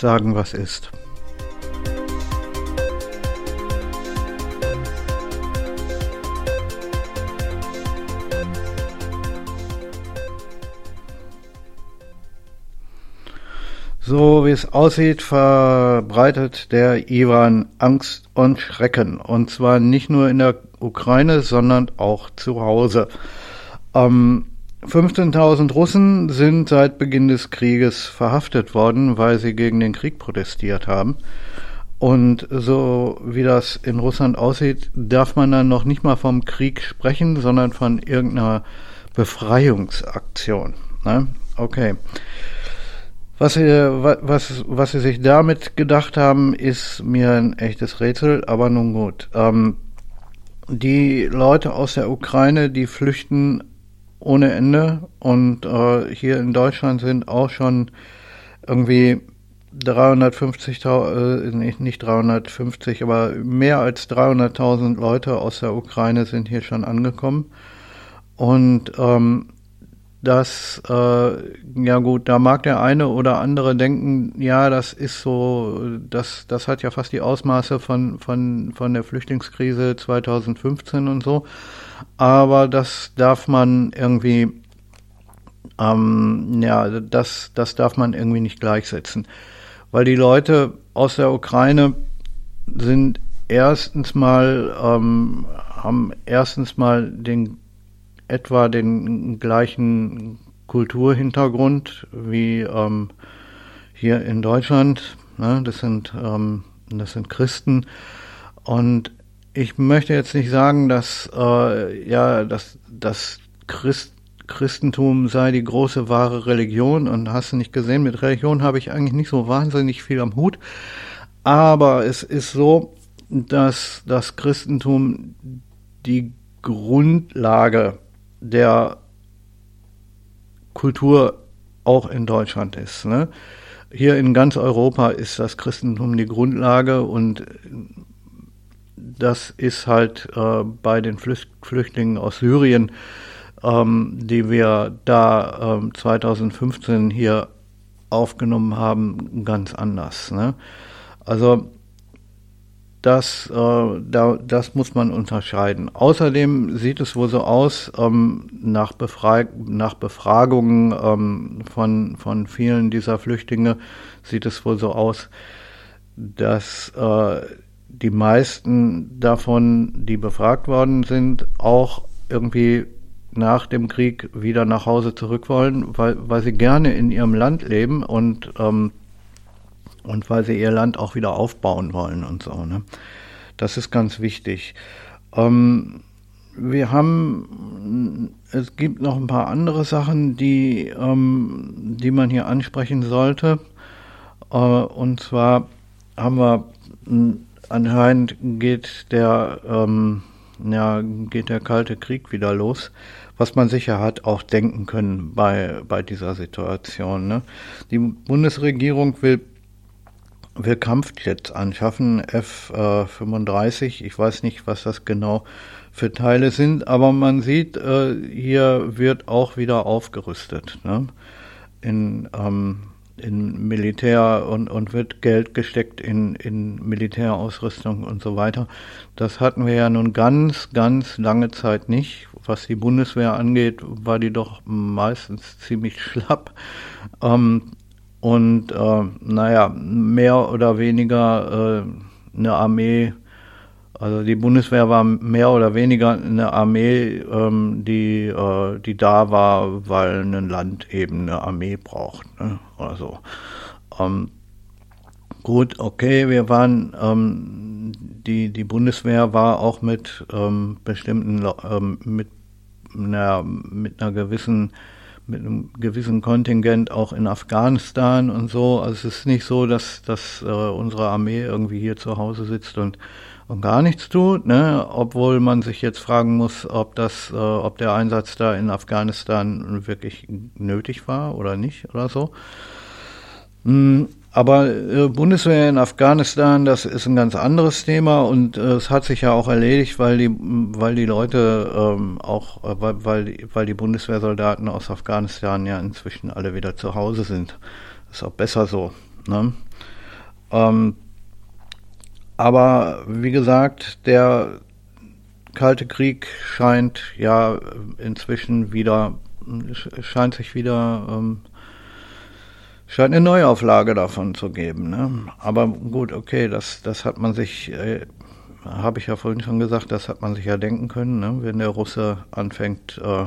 sagen, was ist. So wie es aussieht, verbreitet der Iwan Angst und Schrecken. Und zwar nicht nur in der Ukraine, sondern auch zu Hause. Ähm, 15.000 Russen sind seit Beginn des Krieges verhaftet worden, weil sie gegen den Krieg protestiert haben. Und so wie das in Russland aussieht, darf man dann noch nicht mal vom Krieg sprechen, sondern von irgendeiner Befreiungsaktion. Ne? Okay. Was sie, was, was sie sich damit gedacht haben, ist mir ein echtes Rätsel, aber nun gut. Ähm, die Leute aus der Ukraine, die flüchten ohne Ende und äh, hier in Deutschland sind auch schon irgendwie 350.000, äh, nicht 350, aber mehr als 300.000 Leute aus der Ukraine sind hier schon angekommen. Und ähm, dass, äh, ja gut, da mag der eine oder andere denken, ja, das ist so, das, das hat ja fast die Ausmaße von, von, von der Flüchtlingskrise 2015 und so. Aber das darf man irgendwie, ähm, ja, das, das darf man irgendwie nicht gleichsetzen. Weil die Leute aus der Ukraine sind erstens mal, ähm, haben erstens mal den etwa den gleichen Kulturhintergrund wie ähm, hier in Deutschland. Ne? Das sind ähm, das sind Christen und ich möchte jetzt nicht sagen, dass äh, ja dass das Christ, Christentum sei die große wahre Religion und hast du nicht gesehen, mit Religion habe ich eigentlich nicht so wahnsinnig viel am Hut, aber es ist so, dass das Christentum die Grundlage der Kultur auch in Deutschland ist. Ne? Hier in ganz Europa ist das Christentum die Grundlage und das ist halt äh, bei den Flüchtlingen aus Syrien, ähm, die wir da äh, 2015 hier aufgenommen haben, ganz anders. Ne? Also das, äh, da, das muss man unterscheiden. Außerdem sieht es wohl so aus, ähm, nach, nach Befragungen ähm, von, von vielen dieser Flüchtlinge sieht es wohl so aus, dass äh, die meisten davon, die befragt worden sind, auch irgendwie nach dem Krieg wieder nach Hause zurück wollen, weil, weil sie gerne in ihrem Land leben und ähm, und weil sie ihr Land auch wieder aufbauen wollen und so. Ne? Das ist ganz wichtig. Ähm, wir haben, es gibt noch ein paar andere Sachen, die, ähm, die man hier ansprechen sollte. Äh, und zwar haben wir, anscheinend geht der, ähm, ja, geht der Kalte Krieg wieder los, was man sicher hat auch denken können bei, bei dieser Situation. Ne? Die Bundesregierung will will Kampfjets anschaffen, F-35. Ich weiß nicht, was das genau für Teile sind, aber man sieht, äh, hier wird auch wieder aufgerüstet. Ne? In, ähm, in Militär und, und wird Geld gesteckt in, in Militärausrüstung und so weiter. Das hatten wir ja nun ganz, ganz lange Zeit nicht. Was die Bundeswehr angeht, war die doch meistens ziemlich schlapp. Ähm, und äh, naja, mehr oder weniger äh, eine Armee, also die Bundeswehr war mehr oder weniger eine Armee, ähm, die, äh, die da war, weil ein Land eben eine Armee braucht. Ne? Oder so. Ähm, gut, okay, wir waren, ähm, die, die Bundeswehr war auch mit ähm, bestimmten, ähm, mit, na, mit einer gewissen mit einem gewissen Kontingent auch in Afghanistan und so. Also es ist nicht so, dass, dass äh, unsere Armee irgendwie hier zu Hause sitzt und, und gar nichts tut, ne? obwohl man sich jetzt fragen muss, ob das, äh, ob der Einsatz da in Afghanistan wirklich nötig war oder nicht oder so. Hm, aber äh, Bundeswehr in Afghanistan, das ist ein ganz anderes Thema und äh, es hat sich ja auch erledigt, weil die, weil die Leute ähm, auch, äh, weil, weil, die, weil die Bundeswehrsoldaten aus Afghanistan ja inzwischen alle wieder zu Hause sind. Ist auch besser so. Ne? Ähm, aber wie gesagt, der Kalte Krieg scheint ja inzwischen wieder, scheint sich wieder, ähm, scheint eine Neuauflage davon zu geben. Ne? Aber gut, okay, das, das hat man sich, äh, habe ich ja vorhin schon gesagt, das hat man sich ja denken können, ne? wenn der Russe anfängt, äh,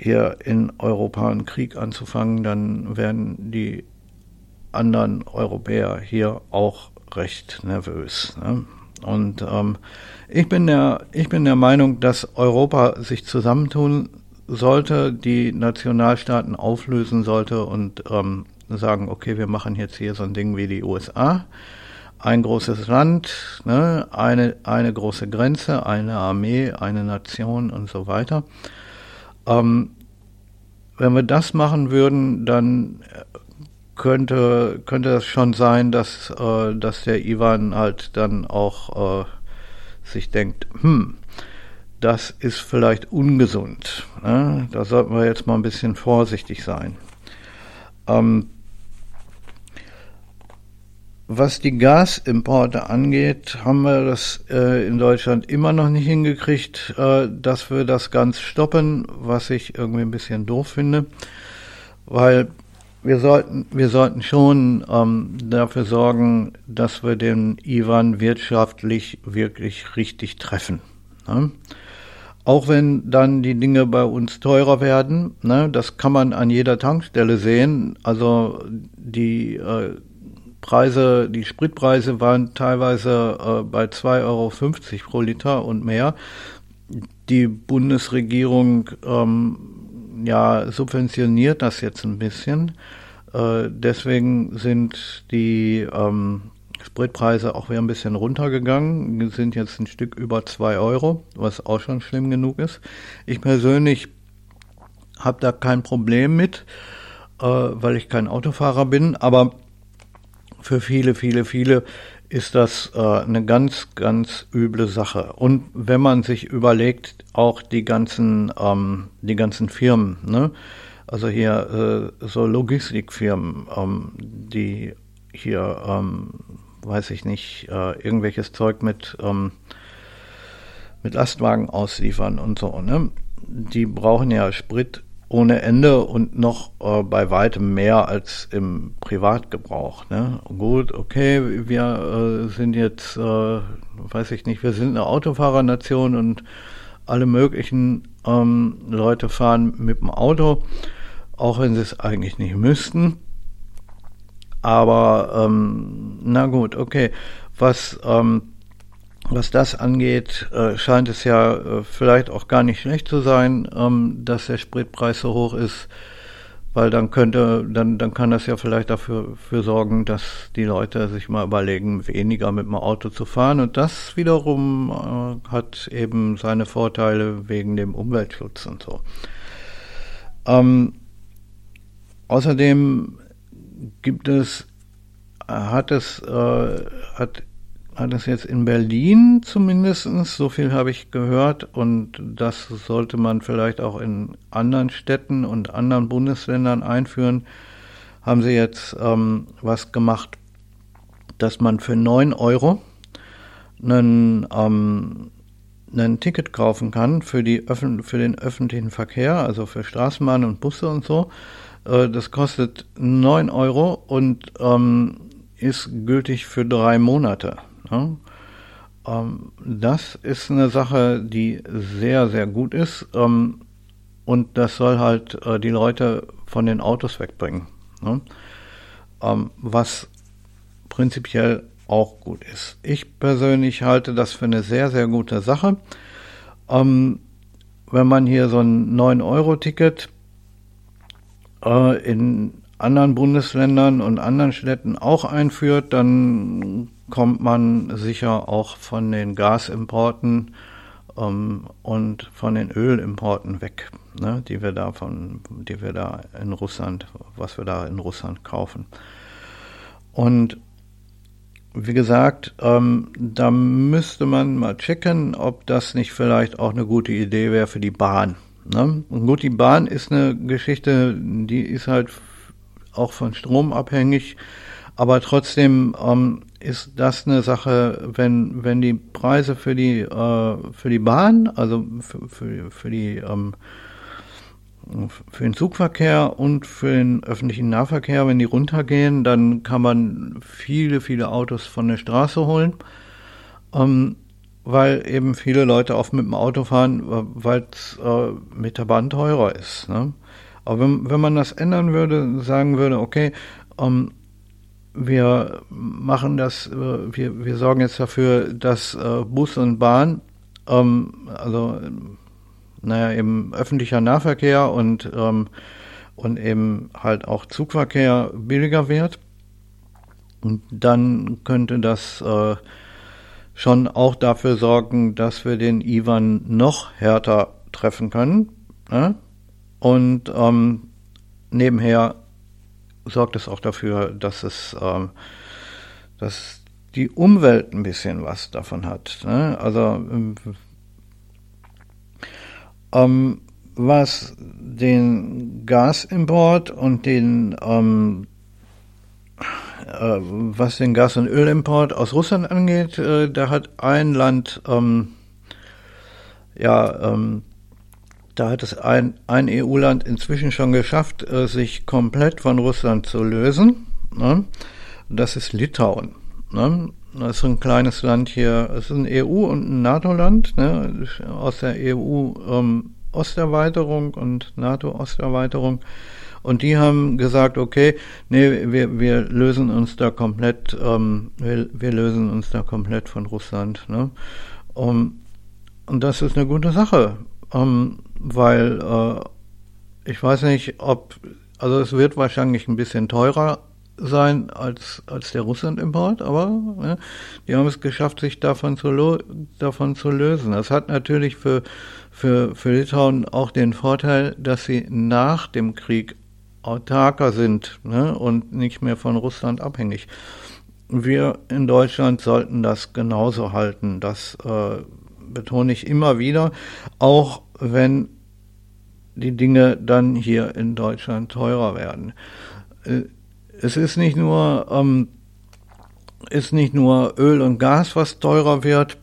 hier in Europa einen Krieg anzufangen, dann werden die anderen Europäer hier auch recht nervös. Ne? Und ähm, ich, bin der, ich bin der Meinung, dass Europa sich zusammentun sollte, die Nationalstaaten auflösen sollte und ähm, sagen, okay, wir machen jetzt hier so ein Ding wie die USA. Ein großes Land, ne, eine, eine große Grenze, eine Armee, eine Nation und so weiter. Ähm, wenn wir das machen würden, dann könnte, könnte es schon sein, dass, äh, dass der Ivan halt dann auch äh, sich denkt, hm, das ist vielleicht ungesund. Ne? Da sollten wir jetzt mal ein bisschen vorsichtig sein. Ähm, was die Gasimporte angeht, haben wir das äh, in Deutschland immer noch nicht hingekriegt, äh, dass wir das ganz stoppen, was ich irgendwie ein bisschen doof finde, weil wir sollten, wir sollten schon ähm, dafür sorgen, dass wir den Ivan wirtschaftlich wirklich richtig treffen. Ne? Auch wenn dann die Dinge bei uns teurer werden, ne, das kann man an jeder Tankstelle sehen. Also die äh, Preise, die Spritpreise waren teilweise äh, bei 2,50 Euro pro Liter und mehr. Die Bundesregierung ähm, ja, subventioniert das jetzt ein bisschen. Äh, deswegen sind die ähm, Spritpreise auch wieder ein bisschen runtergegangen, sind jetzt ein Stück über 2 Euro, was auch schon schlimm genug ist. Ich persönlich habe da kein Problem mit, äh, weil ich kein Autofahrer bin, aber für viele, viele, viele ist das äh, eine ganz, ganz üble Sache. Und wenn man sich überlegt, auch die ganzen, ähm, die ganzen Firmen, ne? also hier äh, so Logistikfirmen, ähm, die hier, ähm, weiß ich nicht, äh, irgendwelches Zeug mit, ähm, mit Lastwagen ausliefern und so, ne? Die brauchen ja Sprit ohne Ende und noch äh, bei weitem mehr als im Privatgebrauch. Ne? Gut, okay, wir äh, sind jetzt, äh, weiß ich nicht, wir sind eine Autofahrernation und alle möglichen ähm, Leute fahren mit dem Auto, auch wenn sie es eigentlich nicht müssten. Aber ähm, na gut, okay, was ähm, was das angeht, äh, scheint es ja äh, vielleicht auch gar nicht schlecht zu sein, ähm, dass der Spritpreis so hoch ist, weil dann könnte, dann, dann kann das ja vielleicht dafür für sorgen, dass die Leute sich mal überlegen, weniger mit dem Auto zu fahren. Und das wiederum äh, hat eben seine Vorteile wegen dem Umweltschutz und so. Ähm, außerdem gibt es, hat es, äh, hat hat es jetzt in Berlin zumindest, so viel habe ich gehört, und das sollte man vielleicht auch in anderen Städten und anderen Bundesländern einführen, haben sie jetzt ähm, was gemacht, dass man für 9 Euro einen, ähm, ein Ticket kaufen kann für, die Öffn für den öffentlichen Verkehr, also für Straßenbahnen und Busse und so. Äh, das kostet 9 Euro und ähm, ist gültig für drei Monate. Ja? Ähm, das ist eine Sache, die sehr, sehr gut ist. Ähm, und das soll halt äh, die Leute von den Autos wegbringen. Ne? Ähm, was prinzipiell auch gut ist. Ich persönlich halte das für eine sehr, sehr gute Sache. Ähm, wenn man hier so ein 9-Euro-Ticket äh, in anderen Bundesländern und anderen Städten auch einführt, dann kommt man sicher auch von den Gasimporten ähm, und von den Ölimporten weg, ne, die wir da von, die wir da in Russland, was wir da in Russland kaufen. Und wie gesagt, ähm, da müsste man mal checken, ob das nicht vielleicht auch eine gute Idee wäre für die Bahn. Ne? Und gut, die Bahn ist eine Geschichte, die ist halt auch von Strom abhängig. Aber trotzdem ähm, ist das eine Sache, wenn, wenn die Preise für die, äh, für die Bahn, also für, für, für die ähm, für den Zugverkehr und für den öffentlichen Nahverkehr, wenn die runtergehen, dann kann man viele, viele Autos von der Straße holen, ähm, weil eben viele Leute oft mit dem Auto fahren, weil es äh, mit der Bahn teurer ist. Ne? Aber wenn, wenn man das ändern würde, sagen würde, okay, ähm, wir machen das, äh, wir, wir sorgen jetzt dafür, dass äh, Bus und Bahn, ähm, also naja, eben öffentlicher Nahverkehr und, ähm, und eben halt auch Zugverkehr billiger wird. Und dann könnte das äh, schon auch dafür sorgen, dass wir den Ivan noch härter treffen können. Ne? Und ähm, nebenher sorgt es auch dafür, dass es, ähm, dass die Umwelt ein bisschen was davon hat. Ne? Also ähm, ähm, was den Gasimport und den ähm, äh, was den Gas- und Ölimport aus Russland angeht, äh, da hat ein Land ähm, ja ähm, da hat es ein, ein EU-Land inzwischen schon geschafft, äh, sich komplett von Russland zu lösen. Ne? Das ist Litauen. Ne? Das ist ein kleines Land hier. Es ist ein EU- und ein NATO-Land ne? aus der EU-Osterweiterung ähm, und NATO-Osterweiterung. Und die haben gesagt, okay, nee, wir, wir lösen uns da komplett, ähm, wir, wir lösen uns da komplett von Russland. Ne? Um, und das ist eine gute Sache. Um, weil äh, ich weiß nicht, ob, also es wird wahrscheinlich ein bisschen teurer sein als, als der Russland-Import, aber ne, die haben es geschafft, sich davon zu, davon zu lösen. Das hat natürlich für, für, für Litauen auch den Vorteil, dass sie nach dem Krieg autarker sind ne, und nicht mehr von Russland abhängig. Wir in Deutschland sollten das genauso halten. Das äh, betone ich immer wieder, auch wenn die Dinge dann hier in Deutschland teurer werden. Äh, es ist nicht nur, ähm, ist nicht nur Öl und Gas, was teurer wird.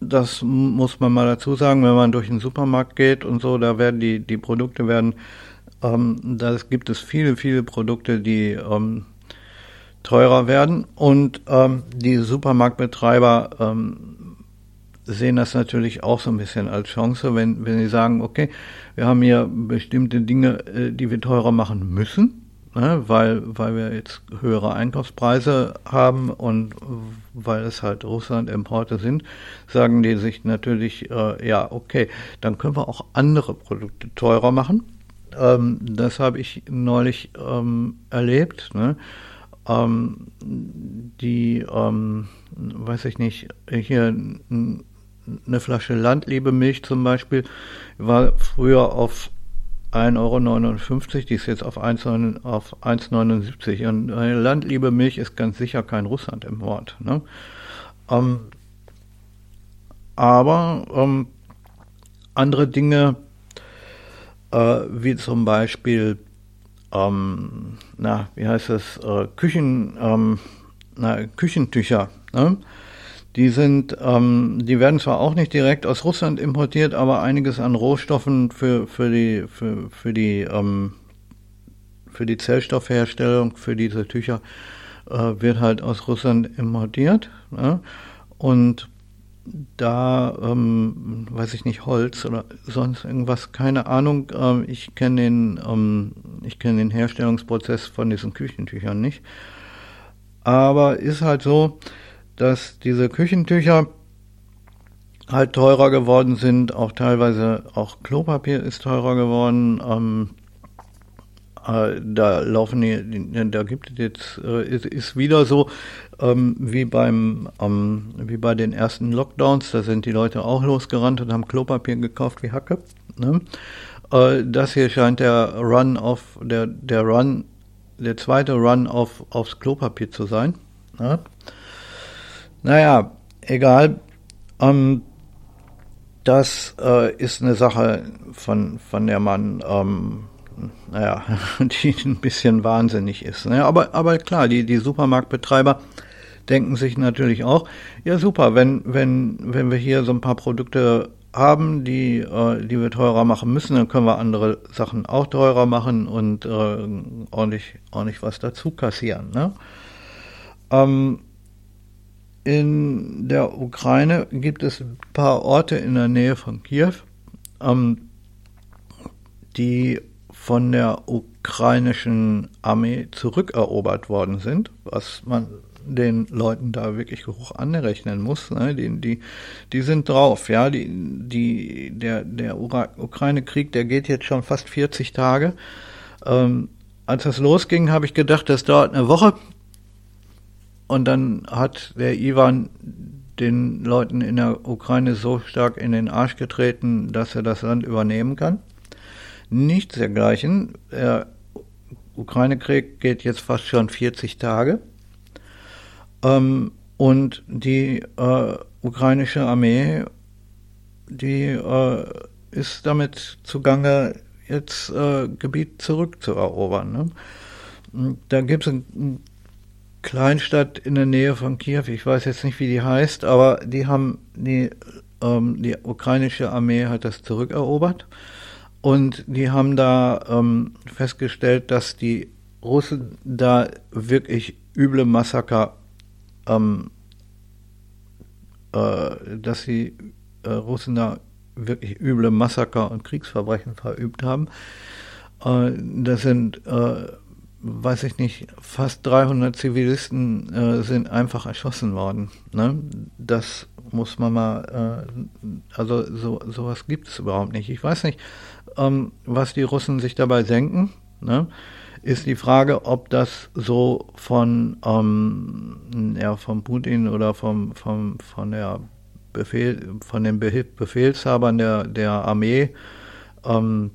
Das muss man mal dazu sagen, wenn man durch den Supermarkt geht und so, da werden die, die Produkte werden, ähm, da gibt es viele, viele Produkte, die ähm, teurer werden und ähm, die Supermarktbetreiber ähm, sehen das natürlich auch so ein bisschen als Chance, wenn, wenn sie sagen, okay, wir haben hier bestimmte Dinge, äh, die wir teurer machen müssen, ne, weil, weil wir jetzt höhere Einkaufspreise haben und weil es halt Russland-Importe sind, sagen die sich natürlich, äh, ja, okay, dann können wir auch andere Produkte teurer machen. Ähm, das habe ich neulich ähm, erlebt. Ne? Ähm, die, ähm, weiß ich nicht, hier eine Flasche Landliebe-Milch zum Beispiel war früher auf 1,59 Euro, die ist jetzt auf 1,79 auf 1,79 und eine Landliebe-Milch ist ganz sicher kein Russland im Wort. Ne? Ähm, aber ähm, andere Dinge, äh, wie zum Beispiel, ähm, na, wie heißt es, äh, Küchen, ähm, na, Küchentücher, ne? Die sind, ähm, die werden zwar auch nicht direkt aus Russland importiert, aber einiges an Rohstoffen für, für die, für, für die, ähm, für die Zellstoffherstellung, für diese Tücher, äh, wird halt aus Russland importiert. Ne? Und da, ähm, weiß ich nicht, Holz oder sonst irgendwas, keine Ahnung. Ähm, ich kenne den, ähm, ich kenne den Herstellungsprozess von diesen Küchentüchern nicht. Aber ist halt so, dass diese Küchentücher halt teurer geworden sind, auch teilweise auch Klopapier ist teurer geworden. Ähm, äh, da laufen die, da gibt es jetzt, äh, ist, ist wieder so ähm, wie beim, ähm, wie bei den ersten Lockdowns, da sind die Leute auch losgerannt und haben Klopapier gekauft wie Hacke. Ne? Äh, das hier scheint der Run auf, der, der Run, der zweite Run auf, aufs Klopapier zu sein. Ne? Naja, egal. Ähm, das äh, ist eine Sache, von, von der man, ähm, naja, die ein bisschen wahnsinnig ist. Ne? Aber, aber klar, die, die Supermarktbetreiber denken sich natürlich auch, ja super, wenn, wenn, wenn wir hier so ein paar Produkte haben, die, äh, die wir teurer machen müssen, dann können wir andere Sachen auch teurer machen und äh, ordentlich, ordentlich was dazu kassieren. Ne? Ähm, in der Ukraine gibt es ein paar Orte in der Nähe von Kiew, ähm, die von der ukrainischen Armee zurückerobert worden sind, was man den Leuten da wirklich hoch anrechnen muss. Ne? Die, die, die sind drauf, ja. Die, die, der der Ukraine-Krieg, der geht jetzt schon fast 40 Tage. Ähm, als das losging, habe ich gedacht, das dauert eine Woche. Und dann hat der Ivan den Leuten in der Ukraine so stark in den Arsch getreten, dass er das Land übernehmen kann. Nichts dergleichen. Der Ukraine-Krieg geht jetzt fast schon 40 Tage. Ähm, und die äh, ukrainische Armee, die äh, ist damit zugange, jetzt äh, Gebiet zurückzuerobern. Ne? Da gibt es eine Kleinstadt in der Nähe von Kiew, ich weiß jetzt nicht, wie die heißt, aber die haben die, ähm, die ukrainische Armee hat das zurückerobert und die haben da ähm, festgestellt, dass die Russen da wirklich üble Massaker ähm, äh, dass die äh, Russen da wirklich üble Massaker und Kriegsverbrechen verübt haben. Äh, das sind, äh, weiß ich nicht, fast 300 Zivilisten äh, sind einfach erschossen worden. Ne? Das muss man mal, äh, also so, sowas gibt es überhaupt nicht. Ich weiß nicht, ähm, was die Russen sich dabei denken. Ne? Ist die Frage, ob das so von, ähm, ja, von Putin oder vom, vom, von, der Befehl, von den Befehlshabern der, der Armee ähm,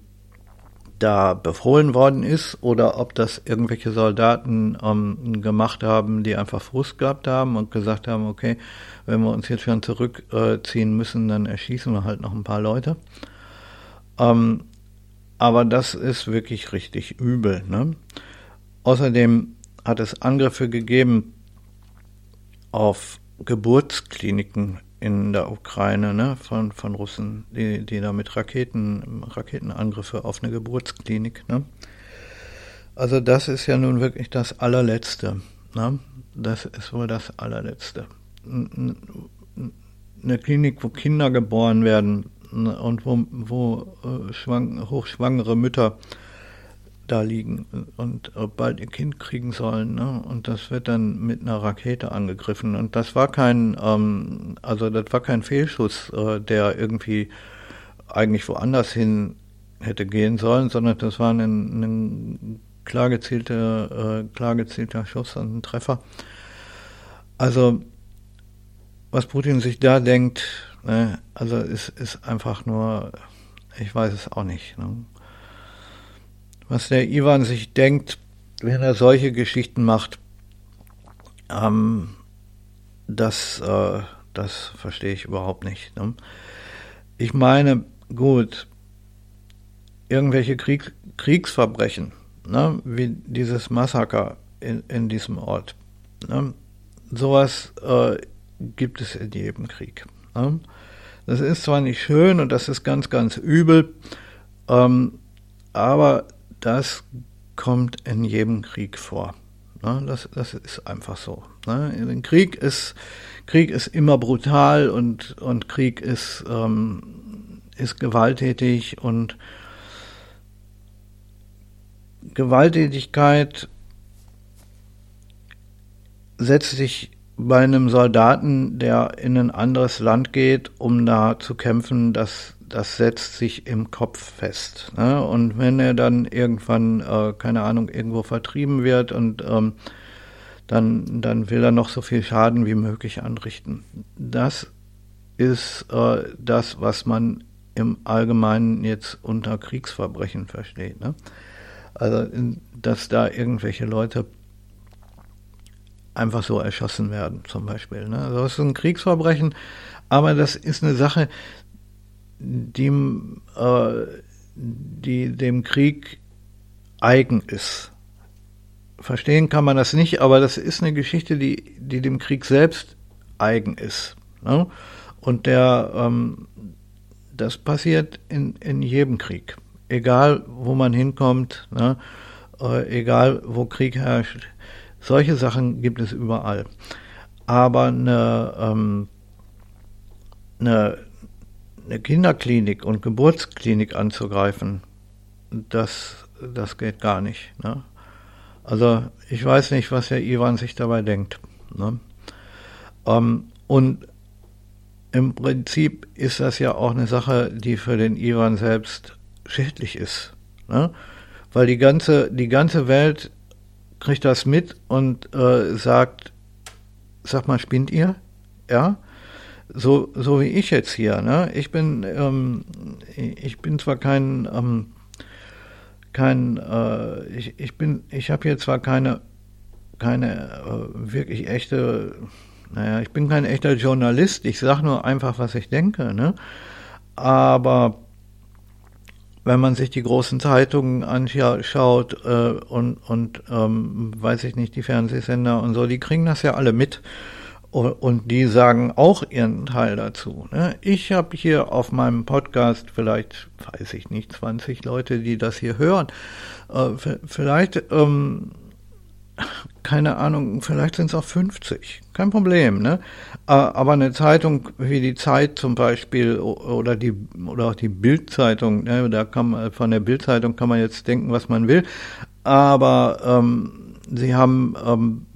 da befohlen worden ist oder ob das irgendwelche Soldaten ähm, gemacht haben, die einfach Frust gehabt haben und gesagt haben, okay, wenn wir uns jetzt schon zurückziehen müssen, dann erschießen wir halt noch ein paar Leute. Ähm, aber das ist wirklich richtig übel. Ne? Außerdem hat es Angriffe gegeben auf Geburtskliniken in der Ukraine ne, von, von Russen, die, die da mit Raketen, Raketenangriffe auf eine Geburtsklinik. Ne? Also das ist ja nun wirklich das allerletzte. Ne? Das ist wohl das allerletzte. Eine Klinik, wo Kinder geboren werden, und wo, wo äh, schwang, hochschwangere Mütter da liegen und bald ihr Kind kriegen sollen. Ne? Und das wird dann mit einer Rakete angegriffen. Und das war kein, ähm, also das war kein Fehlschuss, äh, der irgendwie eigentlich woanders hin hätte gehen sollen, sondern das war ein, ein klar gezielter, äh, klar gezielter Schuss und ein Treffer. Also was Putin sich da denkt, Ne? Also es ist einfach nur, ich weiß es auch nicht. Ne? Was der Ivan sich denkt, wenn er solche Geschichten macht, ähm, das, äh, das verstehe ich überhaupt nicht. Ne? Ich meine, gut, irgendwelche Krieg, Kriegsverbrechen, ne, wie dieses Massaker in, in diesem Ort, ne, sowas äh, gibt es in jedem Krieg. Ne? Das ist zwar nicht schön und das ist ganz, ganz übel, ähm, aber das kommt in jedem Krieg vor. Ne? Das, das ist einfach so. Ne? Krieg ist Krieg ist immer brutal und und Krieg ist ähm, ist gewalttätig und Gewalttätigkeit setzt sich bei einem Soldaten, der in ein anderes Land geht, um da zu kämpfen, das, das setzt sich im Kopf fest. Ne? Und wenn er dann irgendwann, äh, keine Ahnung, irgendwo vertrieben wird und ähm, dann, dann will er noch so viel Schaden wie möglich anrichten. Das ist äh, das, was man im Allgemeinen jetzt unter Kriegsverbrechen versteht. Ne? Also, dass da irgendwelche Leute einfach so erschossen werden, zum Beispiel. Ne? Also das ist ein Kriegsverbrechen, aber das ist eine Sache, die, äh, die dem Krieg eigen ist. Verstehen kann man das nicht, aber das ist eine Geschichte, die, die dem Krieg selbst eigen ist. Ne? Und der, ähm, das passiert in, in jedem Krieg. Egal, wo man hinkommt, ne? äh, egal, wo Krieg herrscht. Solche Sachen gibt es überall. Aber eine, ähm, eine, eine Kinderklinik und Geburtsklinik anzugreifen, das, das geht gar nicht. Ne? Also ich weiß nicht, was der Ivan sich dabei denkt. Ne? Ähm, und im Prinzip ist das ja auch eine Sache, die für den Ivan selbst schädlich ist. Ne? Weil die ganze, die ganze Welt kriegt das mit und äh, sagt, sag mal, spinnt ihr? Ja? So, so wie ich jetzt hier. Ne? Ich bin, ähm, ich bin zwar kein ähm, kein, äh, ich, ich bin, ich habe hier zwar keine, keine äh, wirklich echte, naja, ich bin kein echter Journalist, ich sage nur einfach, was ich denke, ne? Aber wenn man sich die großen Zeitungen anschaut äh, und, und ähm, weiß ich nicht, die Fernsehsender und so, die kriegen das ja alle mit und die sagen auch ihren Teil dazu. Ne? Ich habe hier auf meinem Podcast vielleicht, weiß ich nicht, 20 Leute, die das hier hören. Äh, vielleicht, ähm, keine Ahnung, vielleicht sind es auch 50. Kein Problem. Ne? Aber eine Zeitung wie die Zeit zum Beispiel oder die oder auch die Bildzeitung, ne? da kann man, von der Bildzeitung kann man jetzt denken, was man will. Aber ähm, sie haben ähm,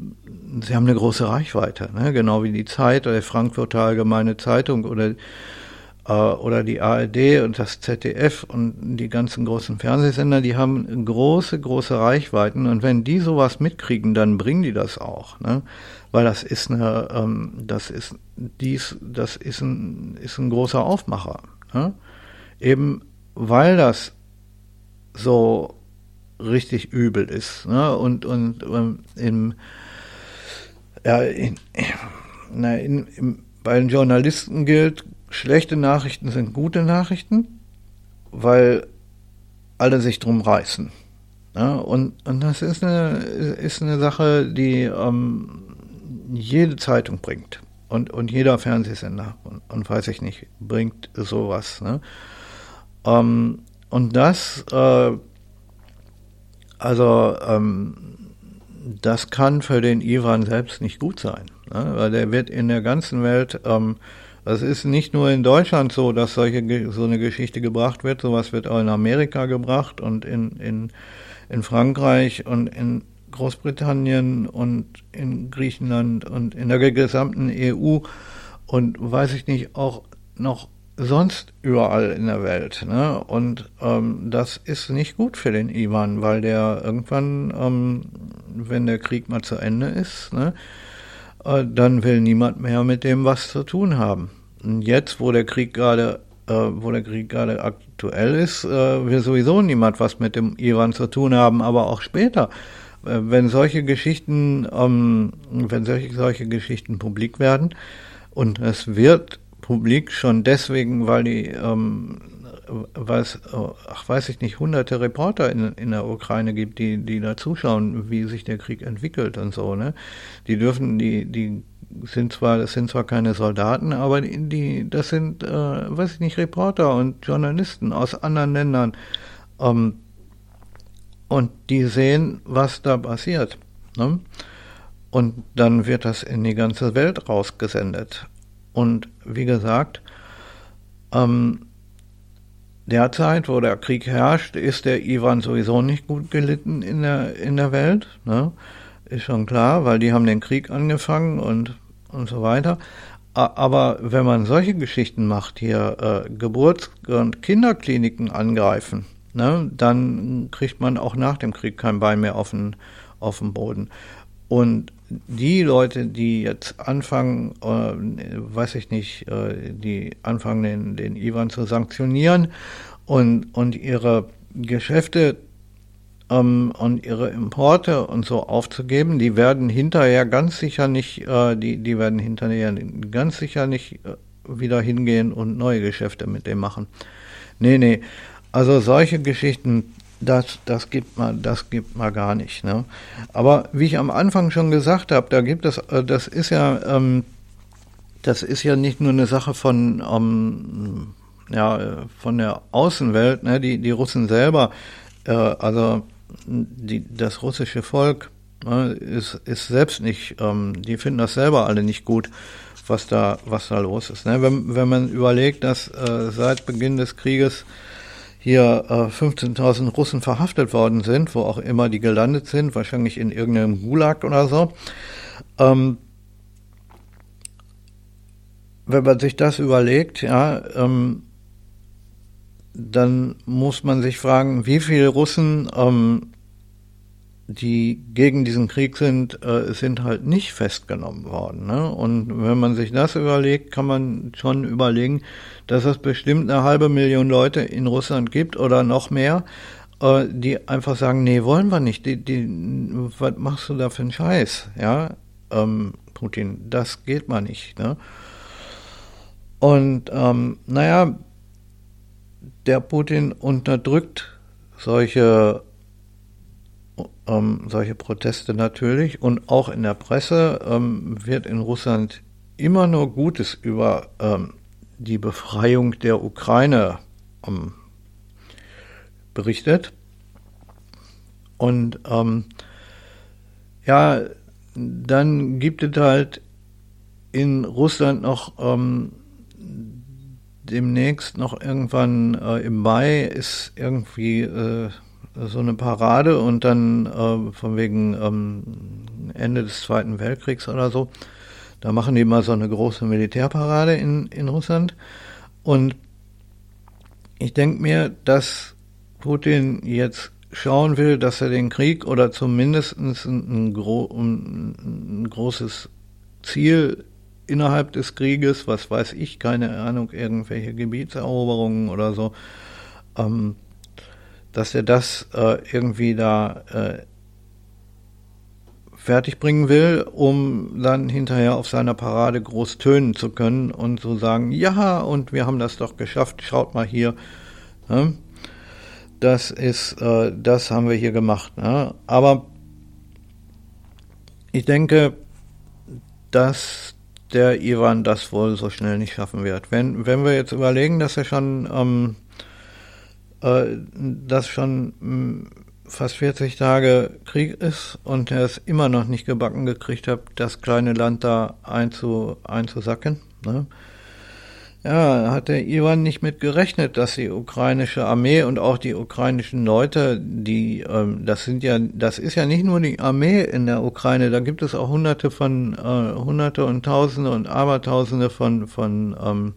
sie haben eine große Reichweite, ne? genau wie die Zeit oder die Frankfurter Allgemeine Zeitung oder, äh, oder die ARD und das ZDF und die ganzen großen Fernsehsender, die haben große, große Reichweiten und wenn die sowas mitkriegen, dann bringen die das auch, ne? weil das ist eine, ähm, das ist dies, das ist ein, ist ein großer Aufmacher, ne? eben weil das so richtig übel ist ne? und und ähm, im ja, in, na, in, in, bei den Journalisten gilt, schlechte Nachrichten sind gute Nachrichten, weil alle sich drum reißen. Ja, und, und das ist eine, ist eine Sache, die ähm, jede Zeitung bringt. Und, und jeder Fernsehsender und, und weiß ich nicht, bringt sowas. Ne? Ähm, und das, äh, also ähm, das kann für den Iran selbst nicht gut sein, ne? weil der wird in der ganzen Welt, das ist nicht nur in Deutschland so, dass solche so eine Geschichte gebracht wird, sowas wird auch in Amerika gebracht und in, in, in Frankreich und in Großbritannien und in Griechenland und in der gesamten EU und weiß ich nicht, auch noch sonst überall in der Welt. Ne? Und ähm, das ist nicht gut für den Ivan, weil der irgendwann, ähm, wenn der Krieg mal zu Ende ist, ne, äh, dann will niemand mehr mit dem was zu tun haben. Jetzt, wo der Krieg gerade, äh, wo der Krieg gerade aktuell ist, äh, will sowieso niemand was mit dem Ivan zu tun haben, aber auch später. Äh, wenn solche Geschichten, ähm, wenn solche, solche Geschichten publik werden, und es wird publik schon deswegen, weil die, ähm, weil es, ach weiß ich nicht, hunderte Reporter in, in der Ukraine gibt, die, die da zuschauen, wie sich der Krieg entwickelt und so, ne? Die dürfen, die, die sind zwar, das sind zwar keine Soldaten, aber die, das sind, äh, weiß ich nicht, Reporter und Journalisten aus anderen Ländern. Ähm, und die sehen, was da passiert. Ne? Und dann wird das in die ganze Welt rausgesendet. Und wie gesagt, ähm, derzeit, wo der Krieg herrscht, ist der Ivan sowieso nicht gut gelitten in der, in der Welt. Ne? Ist schon klar, weil die haben den Krieg angefangen und, und so weiter. Aber wenn man solche Geschichten macht, hier äh, Geburts- und Kinderkliniken angreifen, ne, dann kriegt man auch nach dem Krieg kein Bein mehr auf den, auf den Boden. Und die Leute, die jetzt anfangen, äh, weiß ich nicht, äh, die anfangen, den, den Ivan zu sanktionieren und, und ihre Geschäfte ähm, und ihre Importe und so aufzugeben, die werden hinterher ganz sicher nicht, äh, die, die werden hinterher ganz sicher nicht äh, wieder hingehen und neue Geschäfte mit dem machen. Nee, nee. Also solche Geschichten das, das gibt man, das gibt man gar nicht. Ne? Aber wie ich am Anfang schon gesagt habe, da gibt es, äh, das ist ja, ähm, das ist ja nicht nur eine Sache von, ähm, ja, von der Außenwelt. Ne? Die, die Russen selber, äh, also die, das russische Volk ne, ist, ist selbst nicht, ähm, die finden das selber alle nicht gut, was da, was da los ist. Ne? Wenn, wenn man überlegt, dass äh, seit Beginn des Krieges hier äh, 15.000 Russen verhaftet worden sind, wo auch immer die gelandet sind, wahrscheinlich in irgendeinem Gulag oder so. Ähm, wenn man sich das überlegt, ja, ähm, dann muss man sich fragen, wie viele Russen, ähm, die gegen diesen Krieg sind, äh, sind halt nicht festgenommen worden. Ne? Und wenn man sich das überlegt, kann man schon überlegen, dass es bestimmt eine halbe Million Leute in Russland gibt oder noch mehr, äh, die einfach sagen, nee, wollen wir nicht. Die, die, was machst du da für einen Scheiß? Ja, ähm, Putin, das geht mal nicht. Ne? Und ähm, naja, der Putin unterdrückt solche ähm, solche Proteste natürlich und auch in der Presse ähm, wird in Russland immer nur Gutes über ähm, die Befreiung der Ukraine ähm, berichtet. Und ähm, ja, dann gibt es halt in Russland noch ähm, demnächst noch irgendwann äh, im Mai ist irgendwie äh, so eine Parade und dann äh, von wegen ähm, Ende des Zweiten Weltkriegs oder so da machen die mal so eine große Militärparade in, in Russland. Und ich denke mir, dass Putin jetzt schauen will, dass er den Krieg oder zumindest ein, ein, ein, großes Ziel innerhalb des Krieges, was weiß ich, keine Ahnung, irgendwelche Gebietseroberungen oder so, ähm, dass er das äh, irgendwie da äh, fertigbringen will, um dann hinterher auf seiner Parade groß tönen zu können und zu sagen, ja, und wir haben das doch geschafft, schaut mal hier. Ne? Das ist, äh, das haben wir hier gemacht. Ne? Aber ich denke, dass der Ivan das wohl so schnell nicht schaffen wird. Wenn, wenn wir jetzt überlegen, dass er schon, ähm, äh, das schon fast 40 Tage Krieg ist und er es immer noch nicht gebacken gekriegt hat, das kleine Land da einzu, einzusacken. Ne? Ja, hat der Iwan nicht mit gerechnet, dass die ukrainische Armee und auch die ukrainischen Leute, die, ähm, das sind ja, das ist ja nicht nur die Armee in der Ukraine, da gibt es auch hunderte von, äh, hunderte und tausende und abertausende von, von, ähm,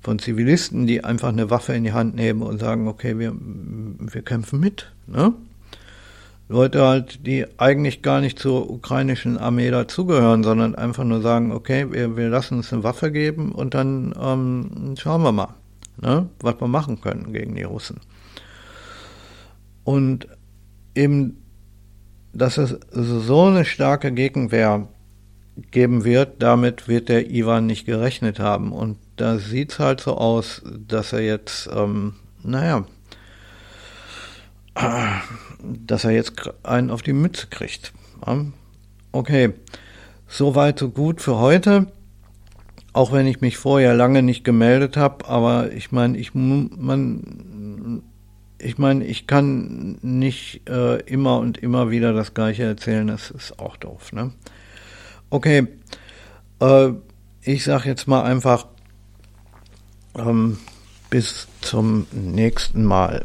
von Zivilisten, die einfach eine Waffe in die Hand nehmen und sagen, okay, wir, wir kämpfen mit. Ne? Leute halt, die eigentlich gar nicht zur ukrainischen Armee dazugehören, sondern einfach nur sagen, okay, wir, wir lassen uns eine Waffe geben und dann ähm, schauen wir mal, ne, was wir machen können gegen die Russen. Und eben, dass es so eine starke Gegenwehr geben wird, damit wird der Ivan nicht gerechnet haben. Und da sieht es halt so aus, dass er jetzt, ähm, naja, dass er jetzt einen auf die Mütze kriegt. Okay, soweit so gut für heute. Auch wenn ich mich vorher lange nicht gemeldet habe, aber ich meine, ich man, ich meine, ich kann nicht äh, immer und immer wieder das Gleiche erzählen. Das ist auch doof, ne? Okay, äh, ich sag jetzt mal einfach ähm, bis zum nächsten Mal.